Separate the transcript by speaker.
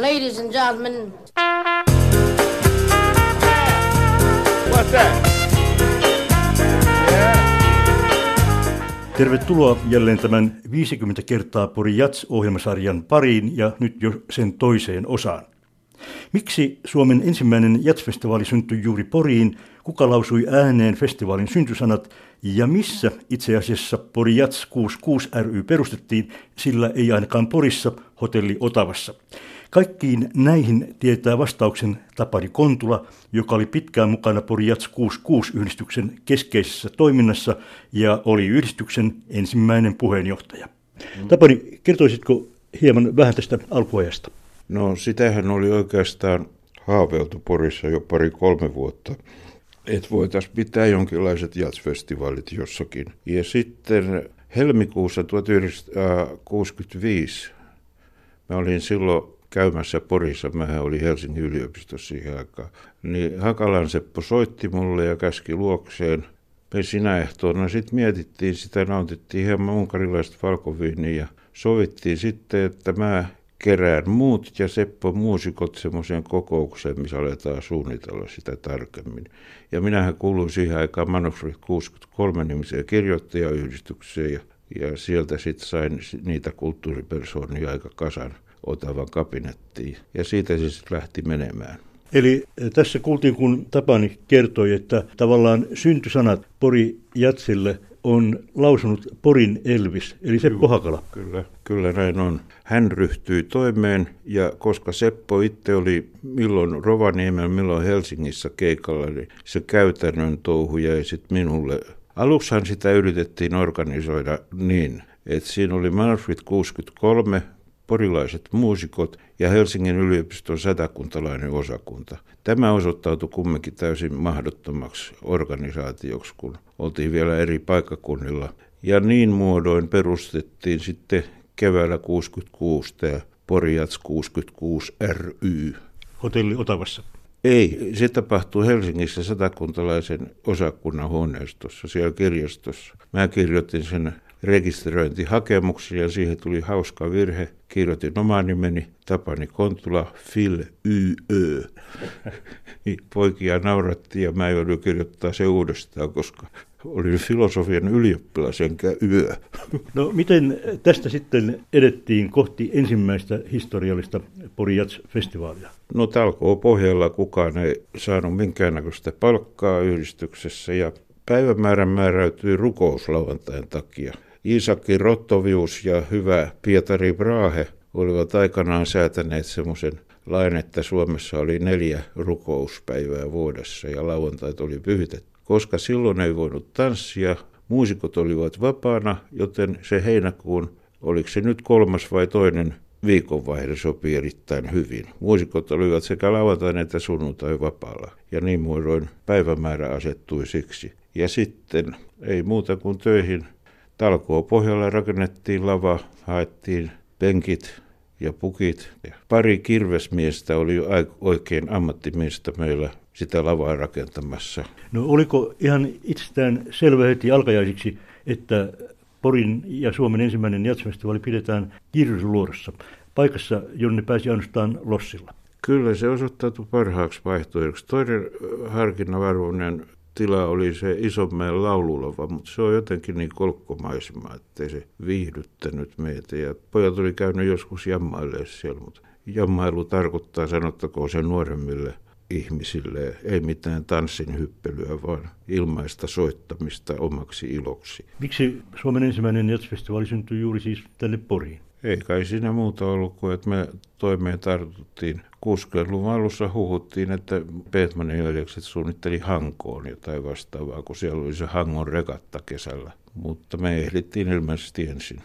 Speaker 1: Ladies and gentlemen.
Speaker 2: What's that?
Speaker 3: Tervetuloa jälleen tämän 50 kertaa Pori Jats-ohjelmasarjan pariin ja nyt jo sen toiseen osaan. Miksi Suomen ensimmäinen Jats-festivaali syntyi juuri Poriin, kuka lausui ääneen festivaalin syntysanat ja missä itse asiassa Pori Jats 66 ry perustettiin, sillä ei ainakaan Porissa, hotelli Otavassa. Kaikkiin näihin tietää vastauksen Tapari Kontula, joka oli pitkään mukana Pori Jats 66-yhdistyksen keskeisessä toiminnassa ja oli yhdistyksen ensimmäinen puheenjohtaja. Mm. Tapari, kertoisitko hieman vähän tästä alkuajasta?
Speaker 4: No sitähän oli oikeastaan haaveiltu Porissa jo pari-kolme vuotta, että voitaisiin pitää jonkinlaiset jazzfestivaalit jossakin. Ja sitten helmikuussa 1965 mä olin silloin käymässä Porissa, mä olin Helsingin yliopistossa siihen aikaan, niin Hakalan Seppo soitti mulle ja käski luokseen. Me sinä ehtoona sitten mietittiin sitä, nautittiin hieman unkarilaista valkoviiniä ja sovittiin sitten, että mä kerään muut ja Seppo muusikot semmoiseen kokoukseen, missä aletaan suunnitella sitä tarkemmin. Ja minähän kuuluin siihen aikaan Manuscript 63 nimiseen kirjoittajayhdistykseen ja, ja sieltä sitten sain niitä kulttuuripersoonia aika kasan Otavan kabinettiin. Ja siitä se sitten lähti menemään.
Speaker 3: Eli eh, tässä kuultiin, kun Tapani kertoi, että tavallaan syntysanat Pori Jatsille on lausunut Porin Elvis, eli Seppo Hakala.
Speaker 4: Kyllä, kyllä näin on. Hän ryhtyi toimeen ja koska Seppo itse oli milloin Rovaniemellä, milloin Helsingissä keikalla, niin se käytännön touhu jäi sitten minulle. Aluksihan sitä yritettiin organisoida niin, että siinä oli Manfred 63, porilaiset muusikot ja Helsingin yliopiston satakuntalainen osakunta. Tämä osoittautui kumminkin täysin mahdottomaksi organisaatioksi, kun oltiin vielä eri paikkakunnilla. Ja niin muodoin perustettiin sitten keväällä 66 tämä Porijats 66 ry.
Speaker 3: Hotelli Otavassa.
Speaker 4: Ei, se tapahtui Helsingissä satakuntalaisen osakunnan huoneistossa, siellä kirjastossa. Mä kirjoitin sen rekisteröintihakemuksen ja siihen tuli hauska virhe. Kirjoitin oman nimeni Tapani Kontula, Phil YÖ. Niin poikia naurattiin ja mä joudun kirjoittaa se uudestaan, koska olin filosofian ylioppilas enkä yö.
Speaker 3: No miten tästä sitten edettiin kohti ensimmäistä historiallista Porijats-festivaalia?
Speaker 4: No talkoo pohjalla kukaan ei saanut minkäännäköistä palkkaa yhdistyksessä ja päivämäärän määräytyi rukouslauantain takia. Iisakki Rottovius ja hyvä Pietari Brahe olivat aikanaan säätäneet semmoisen lain, että Suomessa oli neljä rukouspäivää vuodessa ja lauantait oli pyhitetty. Koska silloin ei voinut tanssia, muusikot olivat vapaana, joten se heinäkuun, oliko se nyt kolmas vai toinen viikonvaihde sopii erittäin hyvin. Muusikot olivat sekä lauantain että sunnuntai vapaalla, ja niin muodoin päivämäärä asettui siksi. Ja sitten ei muuta kuin töihin Talkoo pohjalla rakennettiin lava, haettiin penkit ja pukit. Pari kirvesmiestä oli oikein ammattimiestä meillä sitä lavaa rakentamassa.
Speaker 3: No oliko ihan itsestään selvä heti alkajaisiksi, että Porin ja Suomen ensimmäinen jatsfestivaali pidetään Kirjusluodossa, paikassa, jonne pääsi ainoastaan lossilla?
Speaker 4: Kyllä se osoittautui parhaaksi vaihtoehdoksi. Toinen harkinnanarvoinen tila oli se Isonmäen laululava, mutta se on jotenkin niin kolkkomaisema, ettei se viihdyttänyt meitä. Ja pojat oli käynyt joskus jammaille siellä, mutta jammailu tarkoittaa, sanottakoon se nuoremmille ihmisille, ei mitään tanssin hyppelyä, vaan ilmaista soittamista omaksi iloksi.
Speaker 3: Miksi Suomen ensimmäinen jazzfestivaali syntyi juuri siis tänne Poriin?
Speaker 4: Ei kai siinä muuta ollut kuin, että me toimeen tartuttiin. 60-luvun alussa huhuttiin, että Petmanin veljekset suunnitteli Hankoon jotain vastaavaa, kun siellä oli se Hangon regatta kesällä. Mutta me ehdittiin ilmeisesti ensin.